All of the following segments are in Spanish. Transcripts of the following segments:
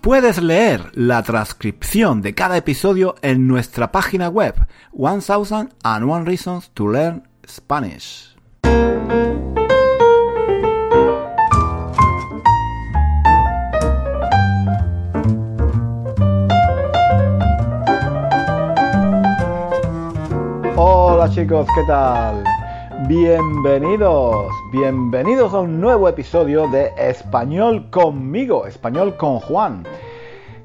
Puedes leer la transcripción de cada episodio en nuestra página web 1001 Reasons to Learn Spanish. Hola chicos, ¿qué tal? Bienvenidos, bienvenidos a un nuevo episodio de Español conmigo, Español con Juan.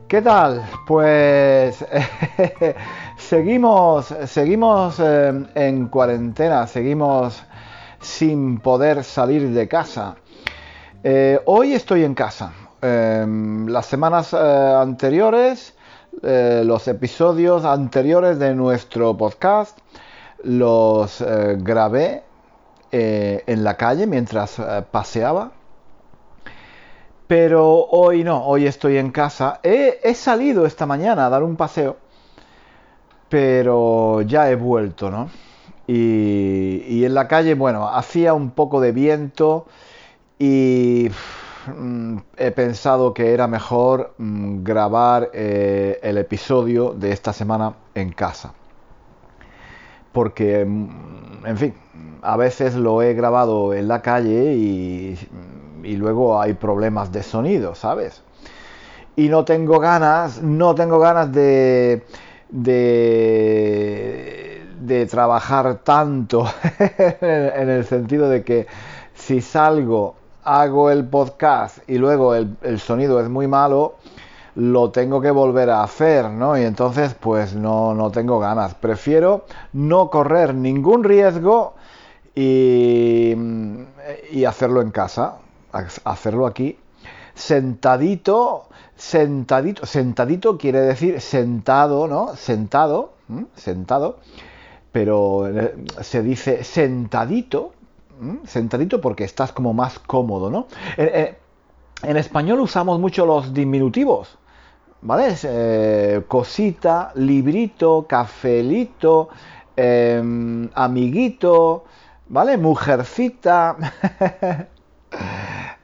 ¿Qué tal? Pues seguimos, seguimos eh, en cuarentena, seguimos sin poder salir de casa. Eh, hoy estoy en casa. Em, las semanas eh, anteriores, los episodios anteriores de nuestro podcast, los grabé en la calle mientras paseaba pero hoy no, hoy estoy en casa. He, salido esta mañana a dar un paseo, pero ya he vuelto, ¿no? Y, en la calle, bueno, hacía un poco de viento y mm, he pensado que era mejor mm, grabar eh, el episodio de esta semana en casa. Porque, mm, en fin, a veces lo he grabado en la calle y luego hay problemas de sonido, ¿sabes? Y no tengo ganas, no tengo ganas de, de, de trabajar tanto en el sentido de que si salgo, hago el podcast y luego el sonido es muy malo, lo tengo que volver a hacer, ¿no? Y entonces pues no, no tengo ganas. Prefiero no correr ningún riesgo y, y hacerlo en casa hacerlo aquí. Sentadito, sentadito, sentadito quiere decir sentado, ¿no? Sentado, sentado, pero eh, se dice sentadito, sentadito porque estás como más cómodo, ¿no? Eh, eh, en español usamos mucho los diminutivos, ¿vale? cosita, librito, cafelito, em, amiguito, ¿vale? Mujercita.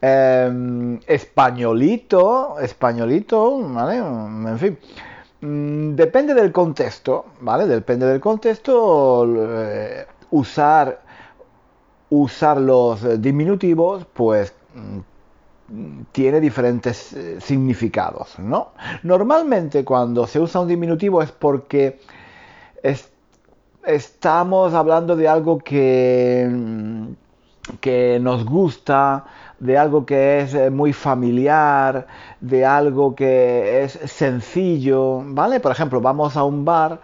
Em, españolito, españolito, ¿vale? En fin. Mm, depende del contexto, ¿vale? Depende del contexto. Eh, usar, usar los diminutivos, pues tiene diferentes eh, significados, ¿no? Normalmente cuando se usa un diminutivo es porque estamos hablando de algo que, mm, que nos gusta, de algo que es eh, muy familiar, de algo que es sencillo, ¿vale? Por ejemplo, vamos a un bar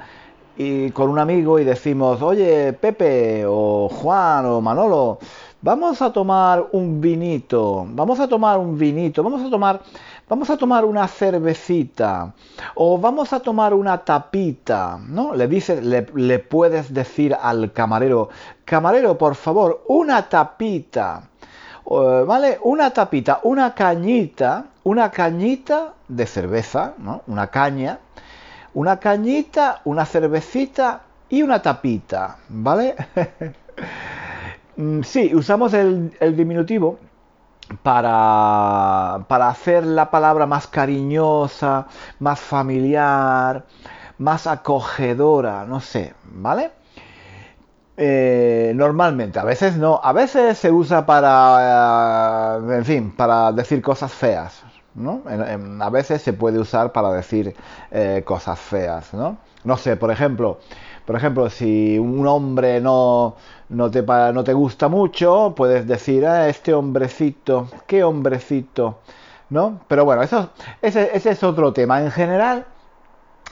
y con un amigo y decimos, oye, Pepe o Juan o Manolo, vamos a tomar un vinito, vamos a tomar un vinito, vamos a tomar, vamos a tomar una cervecita o vamos a tomar una tapita, ¿no? Le dices, le, puedes decir al camarero, camarero, por favor, una tapita. ¿vale? Una tapita, una cañita, una cañita de cerveza, ¿no? Una caña, una cañita, una cervecita y una tapita, ¿vale? Mm, sí, usamos el, diminutivo para, para hacer la palabra más cariñosa, más familiar, más acogedora, no sé, ¿vale? Eh, normalmente, a veces no, a veces se usa para, eh, en fin, para decir cosas feas, ¿no? a veces se puede usar para decir eh, cosas feas, ¿no? No sé, por ejemplo, por ejemplo, si un hombre no, no, te, no te gusta mucho, puedes decir, ah, este hombrecito, qué hombrecito, ¿no? Pero bueno, eso, ese, ese es otro tema. En general,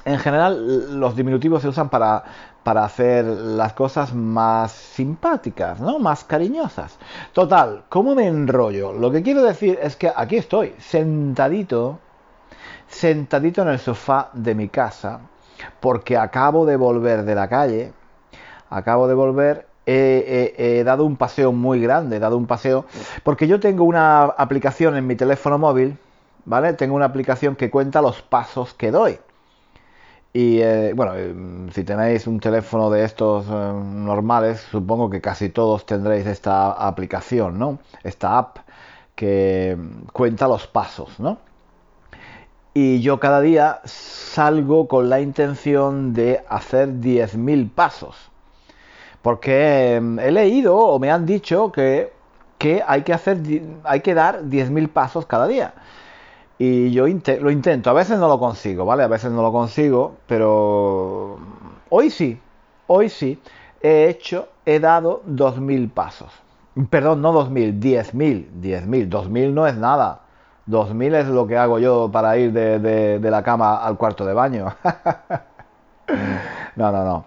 en general los diminutivos se usan para, para hacer las cosas más simpáticas, ¿no? Más cariñosas. Total, ¿cómo me enrollo? Lo que quiero decir es que aquí estoy, sentadito, sentadito en el sofá de mi casa, porque acabo de volver de la calle, acabo de volver, he, dado un paseo muy grande, he dado un paseo, porque yo tengo una aplicación en mi teléfono móvil, ¿vale? Tengo una aplicación que cuenta los pasos que doy. Y eh, bueno, eh, si tenéis un teléfono de estos eh, normales, supongo que casi todos tendréis esta aplicación, ¿no? Esta app que cuenta los pasos, ¿no? Y yo cada día salgo con la intención de hacer 10.000 pasos. Porque he leído o me han dicho que, que hay que hacer hay que dar 10.000 pasos cada día. Y yo lo intento, a veces no lo consigo, ¿vale? A veces no lo consigo, pero hoy sí, hoy sí, he hecho, he dado 2.000 pasos. Perdón, no 2.000, 10.000, 10.000, 2.000 no es nada. 2.000 es lo que hago yo para ir de, la cama al cuarto de baño. no, no, no.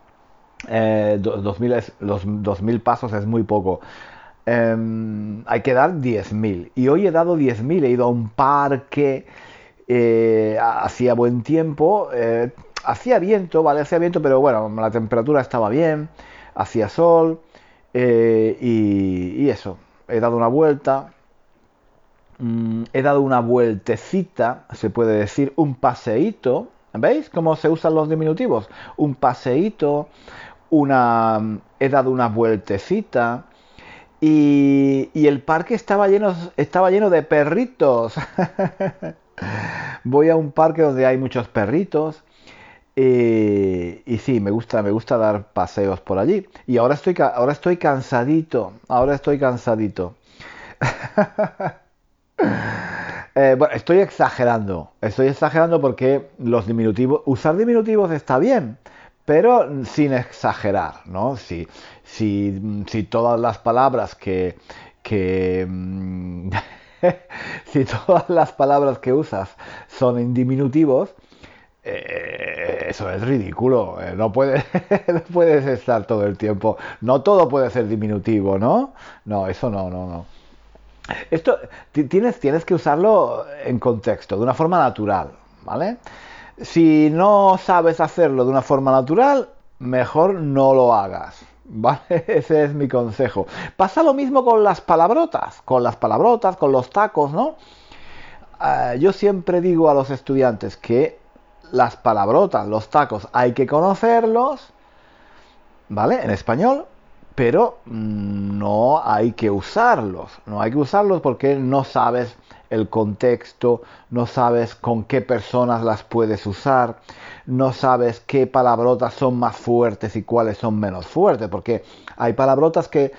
Eh, 2.000 es, los 2.000 pasos es muy poco. Em, hay que dar 10.000. Y hoy he dado 10.000, he ido a un parque, eh, hacía buen tiempo, eh, hacía viento, ¿vale? Hacía viento, pero bueno, la temperatura estaba bien, hacía sol eh, y, eso. He dado una vuelta, mm, he dado una vueltecita, se puede decir, un paseíto. ¿Veis cómo se usan los diminutivos? Un paseíto, una... He dado una vueltecita, y, el parque estaba lleno, estaba lleno de perritos. Voy a un parque donde hay muchos perritos. Eh, y sí, me gusta, me gusta dar paseos por allí. Y ahora estoy, ahora estoy cansadito. Ahora estoy cansadito. Eh, bueno, estoy exagerando. Estoy exagerando porque los diminutivos. Usar diminutivos está bien pero sin exagerar, ¿no? Si, si, si todas las palabras que, que mm, si todas las palabras que usas son en diminutivos, eh, eso es ridículo. Eh, no, puedes, no puedes estar todo el tiempo. No todo puede ser diminutivo, ¿no? No, eso no, no, no. Esto tienes, tienes que usarlo en contexto, de una forma natural, ¿vale? Si no sabes hacerlo de una forma natural, mejor no lo hagas. ¿Vale? Ese es mi consejo. Pasa lo mismo con las palabrotas, con las palabrotas, con los tacos, ¿no? Ah, yo siempre digo a los estudiantes que las palabrotas, los tacos, hay que conocerlos, ¿vale? En español, pero no hay que usarlos. No hay que usarlos porque no sabes el contexto, no sabes con qué personas las puedes usar, no sabes qué palabrotas son más fuertes y cuáles son menos fuertes, porque hay palabrotas que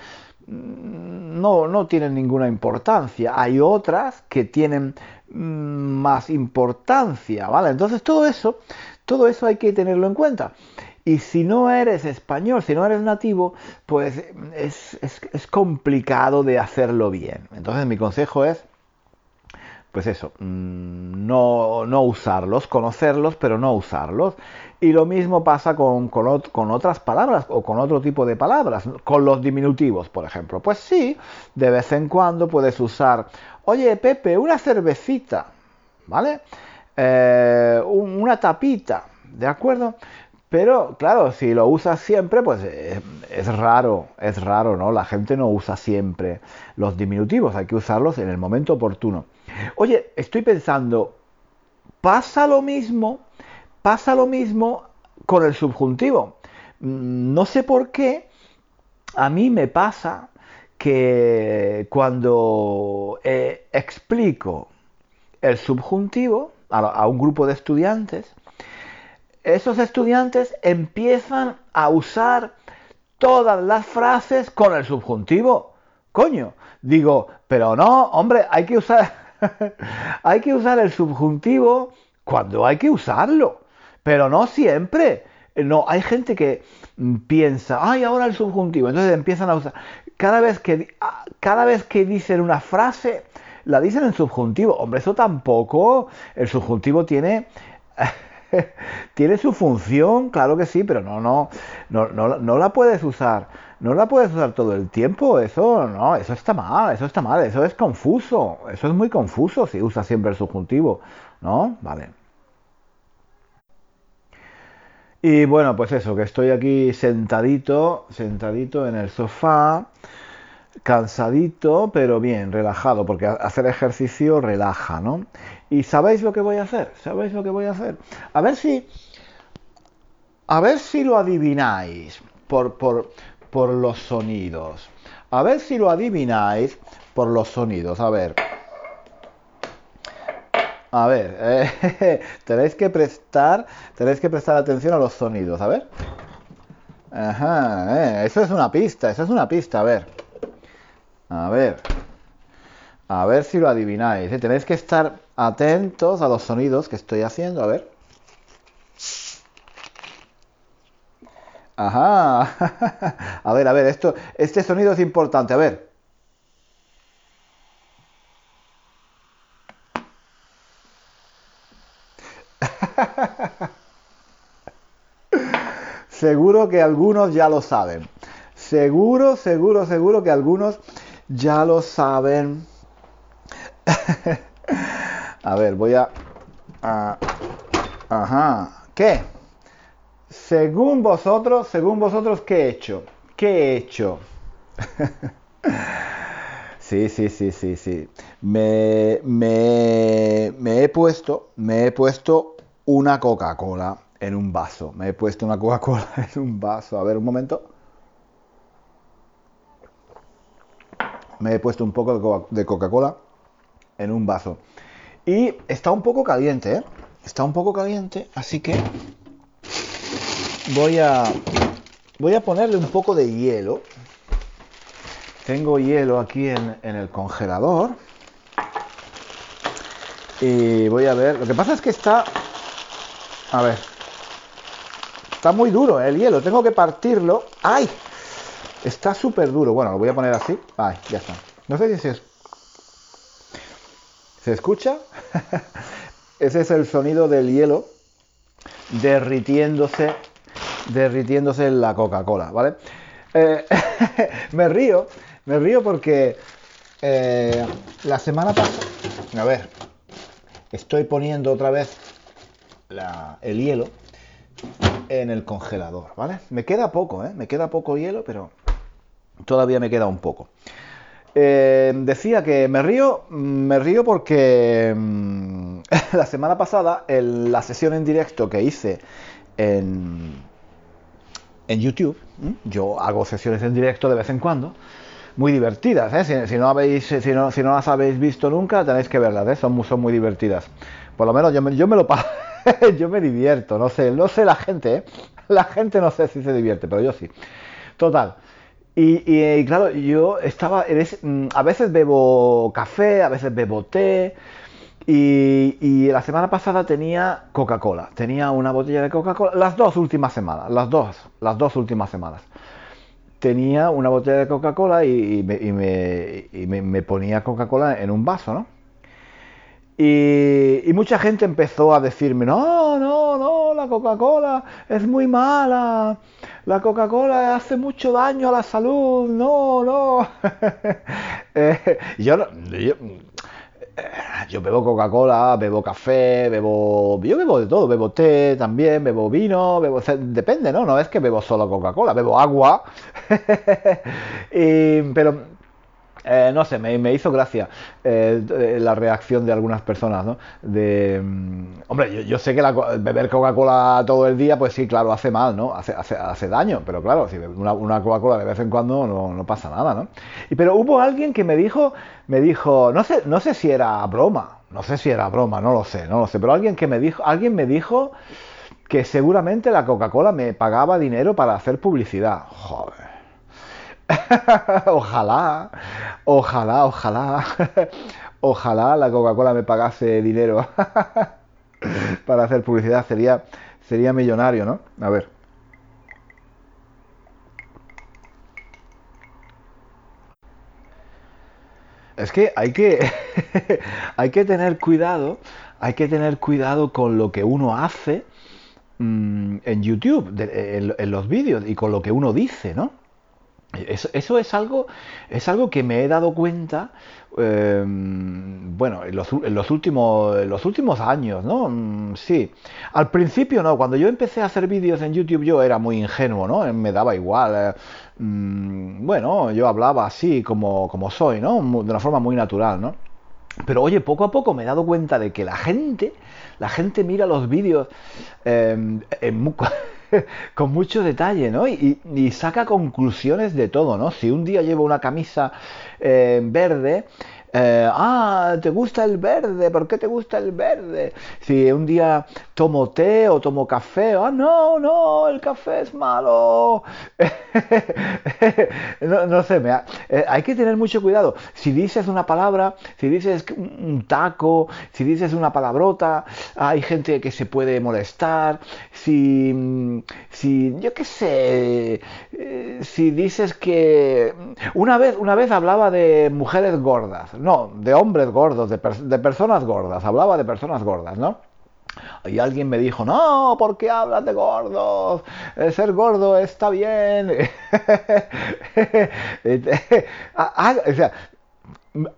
mm, no, no tienen ninguna importancia, hay otras que tienen mm, más importancia, ¿vale? Entonces todo eso, todo eso hay que tenerlo en cuenta. Y si no eres español, si no eres nativo, pues es, complicado de hacerlo bien. Entonces mi consejo es pues eso, mm, no, no, usarlos, conocerlos, pero no usarlos. Y lo mismo pasa con, con, otras palabras o con otro tipo de palabras, con los diminutivos, por ejemplo. Pues sí, de vez en cuando puedes usar, oye Pepe, una cervecita, ¿vale? Eh, una tapita, ¿de acuerdo? Pero claro, si lo usas siempre, pues eh, es, raro, es raro, ¿no? La gente no usa siempre los diminutivos, hay que usarlos en el momento oportuno. Oye, estoy pensando, pasa lo mismo, pasa lo mismo con el subjuntivo. Mm, no sé por qué, a mí me pasa que cuando eh, explico el subjuntivo a un grupo de estudiantes, esos estudiantes empiezan a usar todas las frases con el subjuntivo. Coño, digo, pero no, hombre, hay que usar hay que usar el subjuntivo cuando hay que usarlo, pero no siempre. No, hay gente que piensa, ay, ahora el subjuntivo, entonces empiezan a usar. Cada vez que, cada vez que dicen una frase, la dicen en subjuntivo. Hombre, eso tampoco. El subjuntivo tiene tiene su función, claro que sí, pero no, no, no, no, la puedes usar. No la puedes usar todo el tiempo, eso no, eso está mal, eso está mal, eso es confuso, eso es muy confuso si usas siempre el subjuntivo, ¿no? Vale. Y bueno, pues eso, que estoy aquí sentadito, sentadito en el sofá, cansadito, pero bien, relajado, porque hacer ejercicio relaja, ¿no? Y ¿sabéis lo que voy a hacer? ¿Sabéis lo que voy a hacer? A ver si... A ver si lo adivináis por, por, por los sonidos. A ver si lo adivináis por los sonidos. A ver. A ver, eh, tenéis que prestar, tenéis que prestar atención a los sonidos, a ver. Ajá, eh, eso es una pista, eso es una pista, a ver. A ver. A ver si lo adivináis. Eh. Tenéis que estar atentos a los sonidos que estoy haciendo, a ver. Ajá. A ver, a ver, esto, este sonido es importante, a ver. Seguro que algunos ya lo saben. Seguro, seguro, seguro que algunos ya lo saben. a ver, voy a... ajá. ¿Qué? Según vosotros, según vosotros, ¿qué he hecho? ¿Qué he hecho? sí, sí, sí, sí, sí. Me, me, me he puesto, me he puesto una Coca-Cola en un vaso. Me he puesto una Coca-Cola en un vaso. A ver, un momento. Me he puesto un poco de Coca-Cola en un vaso. Y está un poco caliente, ¿eh? Está un poco caliente, así que voy a voy a ponerle un poco de hielo. Tengo hielo aquí en, en el congelador. Y voy a ver. Lo que pasa es que está. A ver, Está muy duro el hielo, tengo que partirlo. ¡Ay! Está súper duro. Bueno, lo voy a poner así. ¡Ay! Ya está. No sé si se, ¿Se escucha. Ese es el sonido del hielo derritiéndose, derritiéndose en la Coca-Cola, ¿vale? Eh, me río, me río porque eh, la semana pasada, a ver, estoy poniendo otra vez el hielo en el congelador, ¿vale? Me queda poco, ¿eh? Me queda poco hielo, pero todavía me queda un poco. Eh, decía que me río, me río porque mm, la semana pasada, la sesión en directo que hice en, en YouTube, yo hago sesiones en directo de vez en cuando, muy divertidas, ¿eh? si, no habéis, si, no, si no las habéis visto nunca, tenéis que verlas, ¿eh? son, son muy divertidas. Por lo menos yo me, yo me lo yo me divierto, no sé, no sé la gente, ¿eh? La gente no sé si se divierte, pero yo sí. Total. Y, claro, yo estaba, mm, a veces bebo café, a veces bebo té. Y, la semana pasada tenía Coca-Cola, tenía una botella de Coca-Cola, las dos últimas semanas, las dos, las dos últimas semanas. Tenía una botella de Coca-Cola y, me, me ponía Coca-Cola en un vaso, ¿no? Y, mucha gente empezó a decirme, no, no, la Coca-Cola es muy mala, la Coca-Cola hace mucho daño a la salud, no, no. Eh, yo, yo, yo, bebo Coca-Cola, bebo café, bebo... Yo bebo de todo, bebo té también, bebo vino, bebo... Depende, ¿no? No es que bebo solo Coca-Cola, bebo agua. y, pero eh, no sé, me, hizo gracia eh, la reacción de algunas personas, ¿no? De, mm, hombre, yo, sé que beber Coca-Cola todo el día, pues sí, claro, hace mal, ¿no? Hace, hace, daño, pero claro, si una, una Coca-Cola de vez en cuando no, pasa nada, ¿no? Y, pero hubo alguien que me dijo, me dijo, no sé, no sé si era broma, no sé si era broma, no lo sé, no lo sé, pero alguien que me dijo, alguien me dijo que seguramente la Coca-Cola me pagaba dinero para hacer publicidad. Joder. ojalá, ojalá, ojalá, ojalá la Coca-Cola me pagase dinero para hacer publicidad. Sería, sería millonario, ¿no? A ver. es que hay que, hay que tener cuidado, hay que tener cuidado con lo que uno hace mm, en YouTube, en, los vídeos y con lo que uno dice, ¿no? Eso, es algo, es algo que me he dado cuenta, em, bueno, en los, últimos, los últimos años, ¿no? Mm, sí. Al principio no, cuando yo empecé a hacer vídeos en YouTube yo era muy ingenuo, ¿no? Me daba igual. Eh, mm, bueno, yo hablaba así como, como soy, ¿no? De una forma muy natural, ¿no? Pero oye, poco a poco me he dado cuenta de que la gente, la gente mira los vídeos em, en, con mucho detalle, ¿no? Y, saca conclusiones de todo, ¿no? Si un día llevo una camisa eh, verde, eh, ah, ¿te gusta el verde? ¿Por qué te gusta el verde? Si un día tomo té o tomo café, ah, no, no, el café es malo. no, sé, eh, hay que tener mucho cuidado. Si dices una palabra, si dices un taco, si dices una palabrota, hay gente que se puede molestar. Si, si yo qué sé, eh, si dices que... Una vez, una vez hablaba de mujeres gordas no, de hombres gordos, de, personas gordas, hablaba de personas gordas, ¿no? Y alguien me dijo, no, ¿por qué hablas de gordos? Eh, ser gordo está bien. o sea,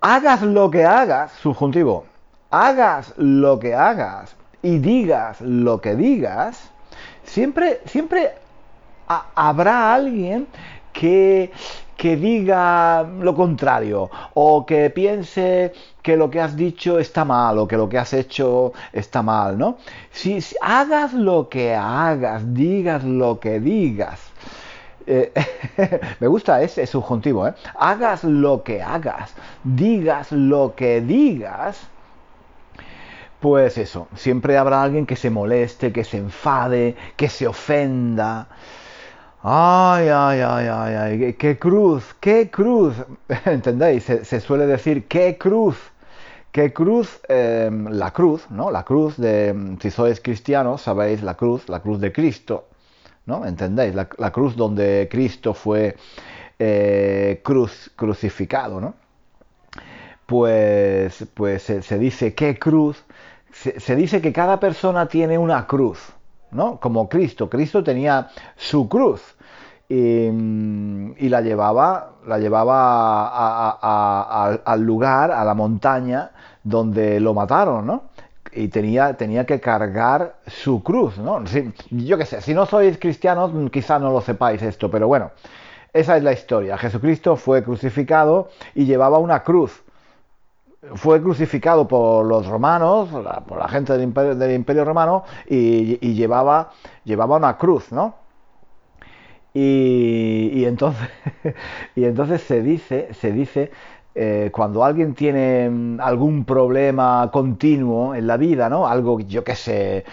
hagas lo que hagas, subjuntivo, hagas lo que hagas y digas lo que digas, siempre, siempre habrá alguien que que diga lo contrario o que piense que lo que has dicho está mal o que lo que has hecho está mal, ¿no? Si, hagas lo que hagas, digas lo que digas. Eh, me gusta ese subjuntivo, ¿eh? Hagas lo que hagas, digas lo que digas. Pues eso, siempre habrá alguien que se moleste, que se enfade, que se ofenda. Ay, ay, ay, ay, ay, qué cruz, qué cruz. ¿Entendéis? Se, suele decir qué cruz. ¿Qué cruz? Em, la cruz, ¿no? La cruz de, si sois cristianos, sabéis la cruz, la cruz de Cristo, ¿no? ¿Entendéis? La, cruz donde Cristo fue eh, cruz, crucificado, ¿no? Pues, pues se, dice qué cruz. se dice que cada persona tiene una cruz. ¿No? Como Cristo. Cristo tenía su cruz y, la llevaba, la llevaba al lugar, a la montaña donde lo mataron, ¿no? Y tenía, tenía que cargar su cruz, ¿no? yo qué sé, si no sois cristianos, quizá no lo sepáis esto, pero bueno, esa es la historia. Jesucristo fue crucificado y llevaba una cruz fue crucificado por los romanos, por la gente del imperio, del imperio romano, y, llevaba, llevaba una cruz, ¿no? Y, entonces, y entonces se dice, se dice eh, cuando alguien tiene mm, algún problema continuo en la vida, ¿no? Algo, yo qué sé,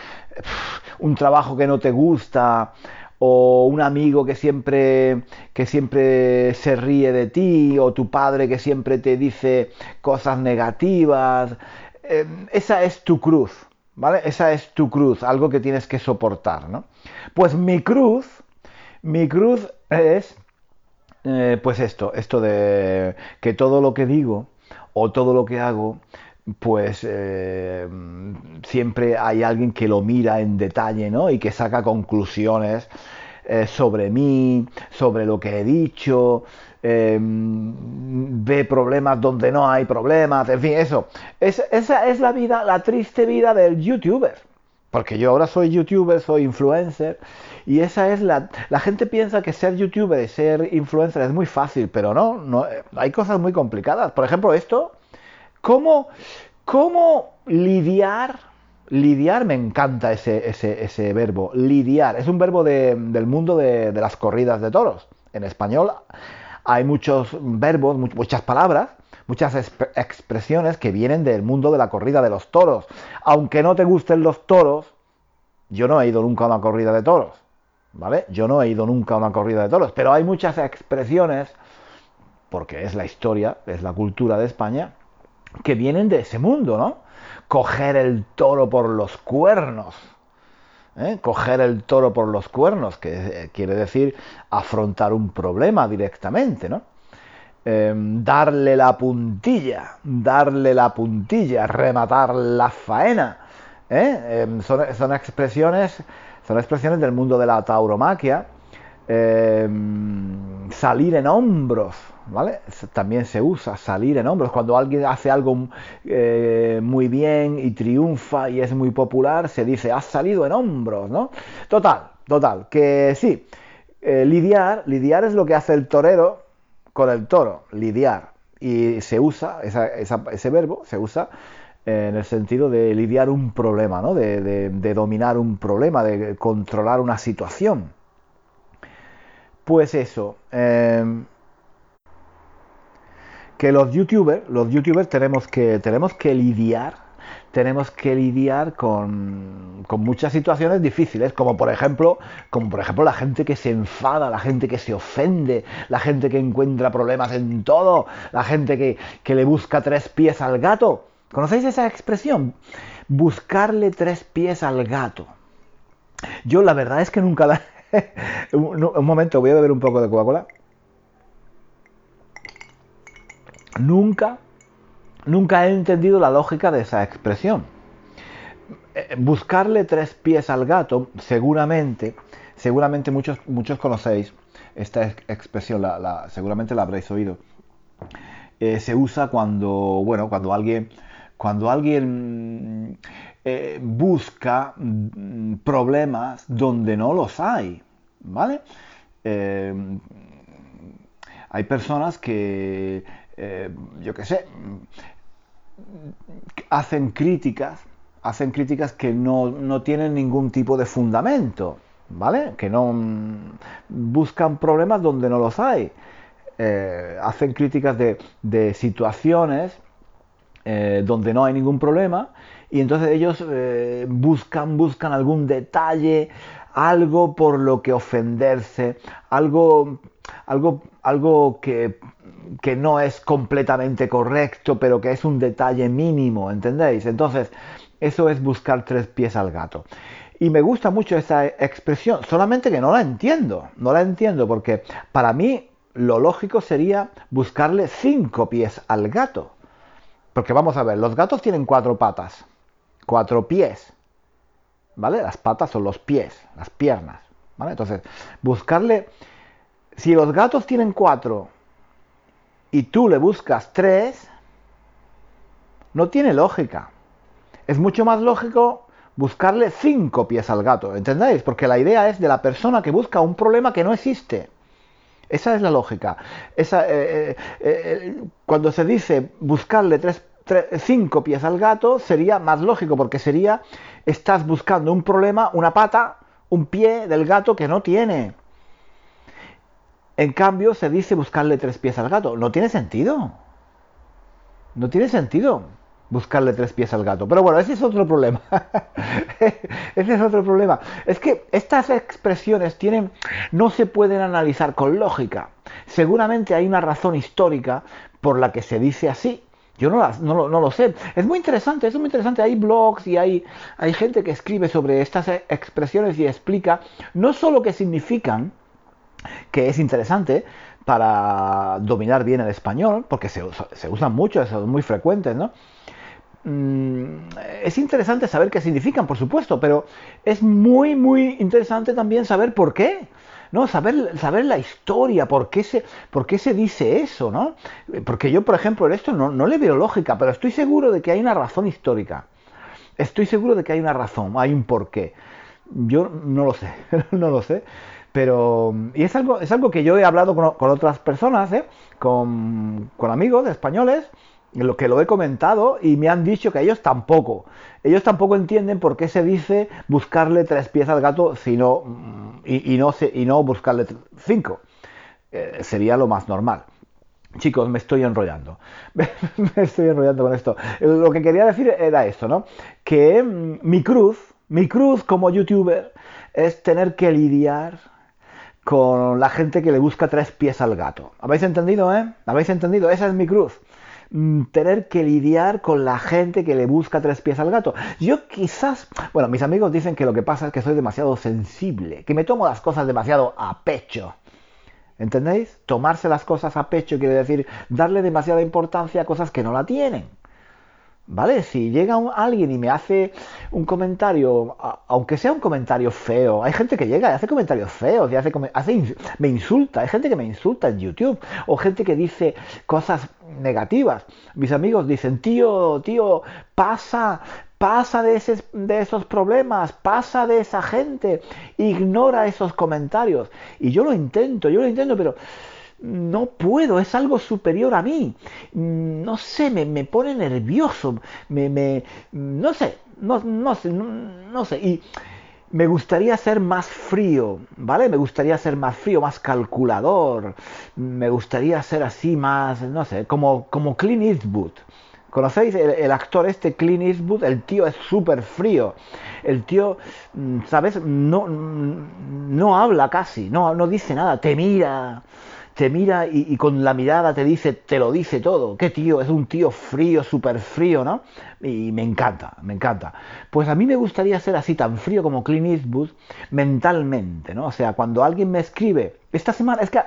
un trabajo que no te gusta, o un amigo que siempre, que siempre se ríe de ti, o tu padre que siempre te dice cosas negativas. Eh, esa es tu cruz, ¿vale? Esa es tu cruz, algo que tienes que soportar, ¿no? Pues mi cruz, mi cruz es, eh, pues esto, esto de que todo lo que digo o todo lo que hago pues eh, siempre hay alguien que lo mira en detalle, ¿no? Y que saca conclusiones eh, sobre mí, sobre lo que he dicho, em, ve problemas donde no hay problemas, en fin, eso. esa es la vida, la triste vida del youtuber. Porque yo ahora soy youtuber, soy influencer, y esa es la... La gente piensa que ser youtuber y ser influencer es muy fácil, pero no, no hay cosas muy complicadas. Por ejemplo, esto ¿Cómo, cómo lidiar? Lidiar, me encanta ese, ese, verbo, lidiar. Es un verbo del mundo de, las corridas de toros. En español hay muchos verbos, muchas palabras, muchas expresiones que vienen del mundo de la corrida de los toros. Aunque no te gusten los toros, yo no he ido nunca a una corrida de toros, ¿vale? Yo no he ido nunca a una corrida de toros, pero hay muchas expresiones, porque es la historia, es la cultura de España, que vienen de ese mundo, ¿no? Coger el toro por los cuernos. ¿eh? Coger el toro por los cuernos, que eh, quiere decir afrontar un problema directamente, ¿no? em, darle la puntilla, darle la puntilla, rematar la faena. ¿eh? Em, son, expresiones, son expresiones del mundo de la tauromaquia. Em, salir en hombros, ¿vale? También se usa salir en hombros. Cuando alguien hace algo eh, muy bien y triunfa y es muy popular, se dice, has salido en hombros, ¿no? Total, total, que sí, eh, lidiar, lidiar es lo que hace el torero con el toro, lidiar. Y se usa, ese verbo se usa en el sentido de lidiar un problema, ¿no? de, dominar un problema, de controlar una situación. Pues eso, em, que los youtubers, los youtubers tenemos que, tenemos que lidiar, tenemos que lidiar con, con, muchas situaciones difíciles, como por ejemplo, como por ejemplo la gente que se enfada, la gente que se ofende, la gente que encuentra problemas en todo, la gente que, que le busca tres pies al gato. ¿Conocéis esa expresión? Buscarle tres pies al gato. Yo la verdad es que nunca la... un momento, voy a beber un poco de Coca-Cola. Nunca, nunca he entendido la lógica de esa expresión. Eh, buscarle tres pies al gato, seguramente, seguramente muchos, muchos conocéis esta expresión, seguramente la habréis oído. Eh, se usa cuando, bueno, cuando alguien, cuando alguien eh, busca mm, problemas donde no los hay, ¿vale? hay personas que eh, yo qué sé, hacen críticas, hacen críticas que no, tienen ningún tipo de fundamento, ¿vale? Que no mm, buscan problemas donde no los hay. Eh, hacen críticas de, situaciones eh, donde no hay ningún problema y entonces ellos buscan, buscan algún detalle, algo por lo que ofenderse, algo, algo, algo que que no es completamente correcto, pero que es un detalle mínimo, ¿entendéis? Entonces, eso es buscar tres pies al gato. Y me gusta mucho esa expresión, solamente que no la entiendo, no la entiendo, porque para mí lo lógico sería buscarle cinco pies al gato. Porque vamos a ver, los gatos tienen cuatro patas, cuatro pies, ¿vale? Las patas son los pies, las piernas, ¿vale? Entonces, buscarle, si los gatos tienen cuatro y tú le buscas tres, no tiene lógica. Es mucho más lógico buscarle cinco pies al gato, ¿entendéis? Porque la idea es de la persona que busca un problema que no existe. Esa es la lógica. Esa, eh, eh, eh, cuando se dice buscarle tres, cinco pies al gato, sería más lógico, porque sería, estás buscando un problema, una pata, un pie del gato que no tiene. En cambio, se dice buscarle tres pies al gato. No tiene sentido. No tiene sentido buscarle tres pies al gato. Pero bueno, ese es otro problema. ese es otro problema. Es que estas expresiones tienen, no se pueden analizar con lógica. Seguramente hay una razón histórica por la que se dice así. Yo no, no, no, lo sé. Es muy interesante, es muy interesante. Hay blogs y hay, hay gente que escribe sobre estas expresiones y explica no solo qué significan, que es interesante para dominar bien el español, porque se, usan mucho, son muy frecuentes, ¿no? Mm, es interesante saber qué significan, por supuesto, pero es muy, muy interesante también saber por qué. ¿no? Saber, saber la historia, por qué, se, por qué se dice eso, ¿no? Porque yo, por ejemplo, en esto no, no le veo lógica, pero estoy seguro de que hay una razón histórica. Estoy seguro de que hay una razón, hay un porqué. Yo no lo sé, no lo sé. Pero, y es algo, es algo que yo he hablado con, otras personas, ¿eh? con, amigos españoles, lo que lo he comentado y me han dicho que ellos tampoco. Ellos tampoco entienden por qué se dice buscarle tres pies al gato sino, y, y, no, y no buscarle cinco. Eh, sería lo más normal. Chicos, me estoy enrollando. me estoy enrollando con esto. Lo que quería decir era esto, ¿no? Que mm, mi cruz, mi cruz como youtuber es tener que lidiar con la gente que le busca tres pies al gato. ¿Habéis entendido, eh? ¿Habéis entendido? Esa es mi cruz. Mm, tener que lidiar con la gente que le busca tres pies al gato. Yo quizás, bueno, mis amigos dicen que lo que pasa es que soy demasiado sensible, que me tomo las cosas demasiado a pecho. ¿Entendéis? Tomarse las cosas a pecho quiere decir darle demasiada importancia a cosas que no la tienen. ¿Vale? Si llega alguien y me hace un comentario, aunque sea un comentario feo, hay gente que llega y hace comentarios feos, y hace, hace, me insulta, hay gente que me insulta en YouTube, o gente que dice cosas negativas. Mis amigos dicen, tío, tío, pasa, pasa de, de esos problemas, pasa de esa gente, ignora esos comentarios. Y yo lo intento, yo lo intento, pero no puedo, es algo superior a mí. No sé, me, me pone nervioso, me, me, no sé, no, no sé, no, sé. Y me gustaría ser más frío, ¿vale? Me gustaría ser más frío, más calculador. Me gustaría ser así más, no sé, como, como Clint Eastwood. ¿Conocéis el, actor este Clint Eastwood? El tío es súper frío. El tío, mm, ¿sabes? No, no habla casi, no, no dice nada, te mira te mira y, con la mirada te dice, te lo dice todo. Qué tío, es un tío frío, súper frío, ¿no? Y me encanta, me encanta. Pues a mí me gustaría ser así, tan frío como Clint Eastwood, mentalmente, ¿no? O sea, cuando alguien me escribe, esta semana, es que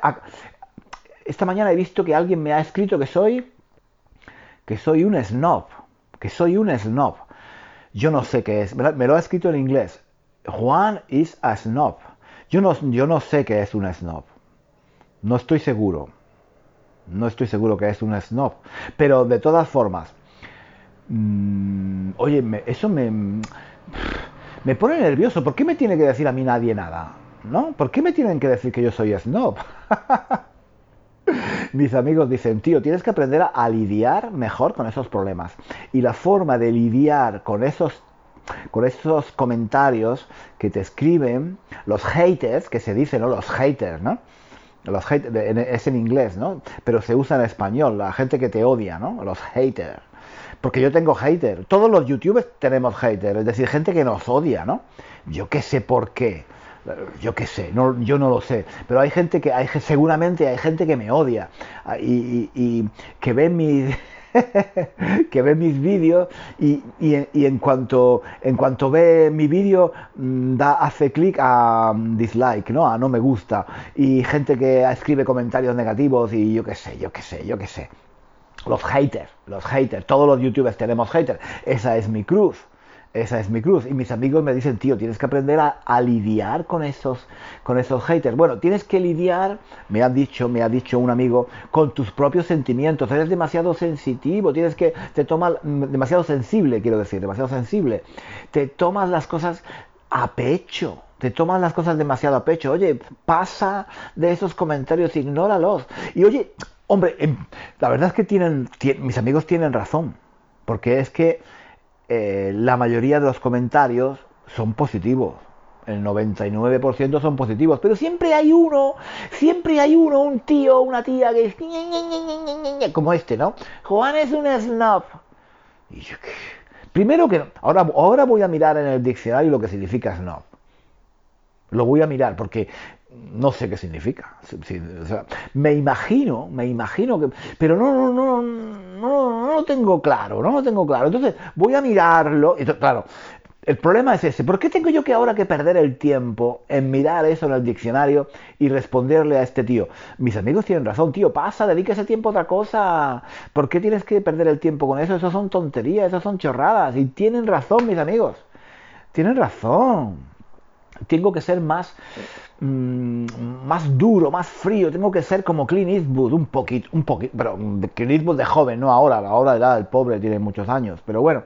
esta mañana he visto que alguien me ha escrito que soy, que soy un snob, que soy un snob. Yo no sé qué es, me lo ha escrito en inglés. Juan is a snob. Yo no, yo no sé qué es un snob. No estoy seguro. No estoy seguro que es un snob. Pero de todas formas, mm, oye, eso me, me pone nervioso. ¿Por qué me tiene que decir a mí nadie nada? ¿No? ¿Por qué me tienen que decir que yo soy snob? Mis amigos dicen, tío, tienes que aprender a, lidiar mejor con esos problemas. Y la forma de lidiar con esos con esos comentarios que te escriben los haters, que se dicen, ¿no? Los haters, ¿no? Los es en inglés, ¿no? Pero se usa en español, la gente que te odia, ¿no? Los haters. Porque yo tengo haters. Todos los youtubers tenemos haters, es decir, gente que nos odia, ¿no? Yo qué sé por qué. Yo qué sé, no, yo no lo sé. Pero hay gente que, hay, seguramente hay gente que me odia ah, y, y que ve mi que ve mis vídeos y, en, cuanto, en cuanto ve mi vídeo mm, da, hace clic a mm, dislike, ¿no? A no me gusta. Y gente que escribe comentarios negativos y yo qué sé, yo qué sé, yo qué sé. Los haters, los haters, todos los youtubers tenemos haters. Esa es mi cruz. Esa es mi cruz. Y mis amigos me dicen, tío, tienes que aprender a, lidiar con esos, con esos haters. Bueno, tienes que lidiar, me han dicho, me ha dicho un amigo, con tus propios sentimientos. Eres demasiado sensitivo, tienes que, te tomas, mm, demasiado sensible, quiero decir, demasiado sensible. Te tomas las cosas a pecho. Te tomas las cosas demasiado a pecho. Oye, pasa de esos comentarios, ignóralos. Y oye, hombre, em, la verdad es que tienen, mis amigos tienen razón. Porque es que eh, la mayoría de los comentarios son positivos. El 99% son positivos, pero siempre hay uno, siempre hay uno, un tío, una tía que es como este, ¿no? Juan es un snob. Y primero que ahora, ahora voy a mirar en el diccionario lo que significa snob. Lo voy a mirar porque no sé qué significa. me imagino, me imagino que, pero no, no, no, no, no lo tengo claro, no lo tengo claro. Entonces voy a mirarlo. Y, claro, el problema es ese. ¿Por qué tengo yo que ahora que perder el tiempo en mirar eso en el diccionario y responderle a este tío? Mis amigos tienen razón, tío, pasa, dedica ese tiempo a otra cosa. ¿Por qué tienes que perder el tiempo con eso? Eso son tonterías, eso son chorradas. Y tienen razón, mis amigos. Tienen razón tengo que ser más, mm, más duro, más frío, tengo que ser como Clint Eastwood, un poquito, un poquito, pero Clint Eastwood de joven, no ahora, ahora edad el pobre tiene muchos años, pero bueno,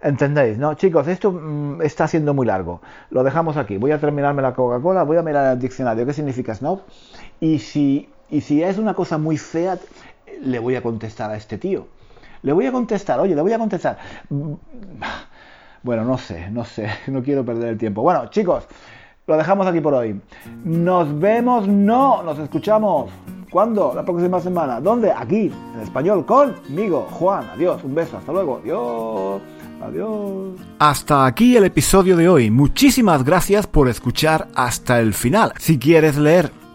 entendéis, ¿no? Chicos, esto mm, está siendo muy largo, lo dejamos aquí, voy a terminarme la Coca-Cola, voy a mirar el diccionario qué significa snob, y si, y si es una cosa muy fea, le voy a contestar a este tío. Le voy a contestar, oye, le voy a contestar. Bueno, no sé, no sé, no quiero perder el tiempo. Bueno, chicos, lo dejamos aquí por hoy. Nos vemos, no, nos escuchamos. ¿Cuándo? La próxima semana. ¿Dónde? Aquí, en español, conmigo, Juan. Adiós, un beso, hasta luego. Adiós. Adiós. Hasta aquí el episodio de hoy. Muchísimas gracias por escuchar hasta el final. Si quieres leer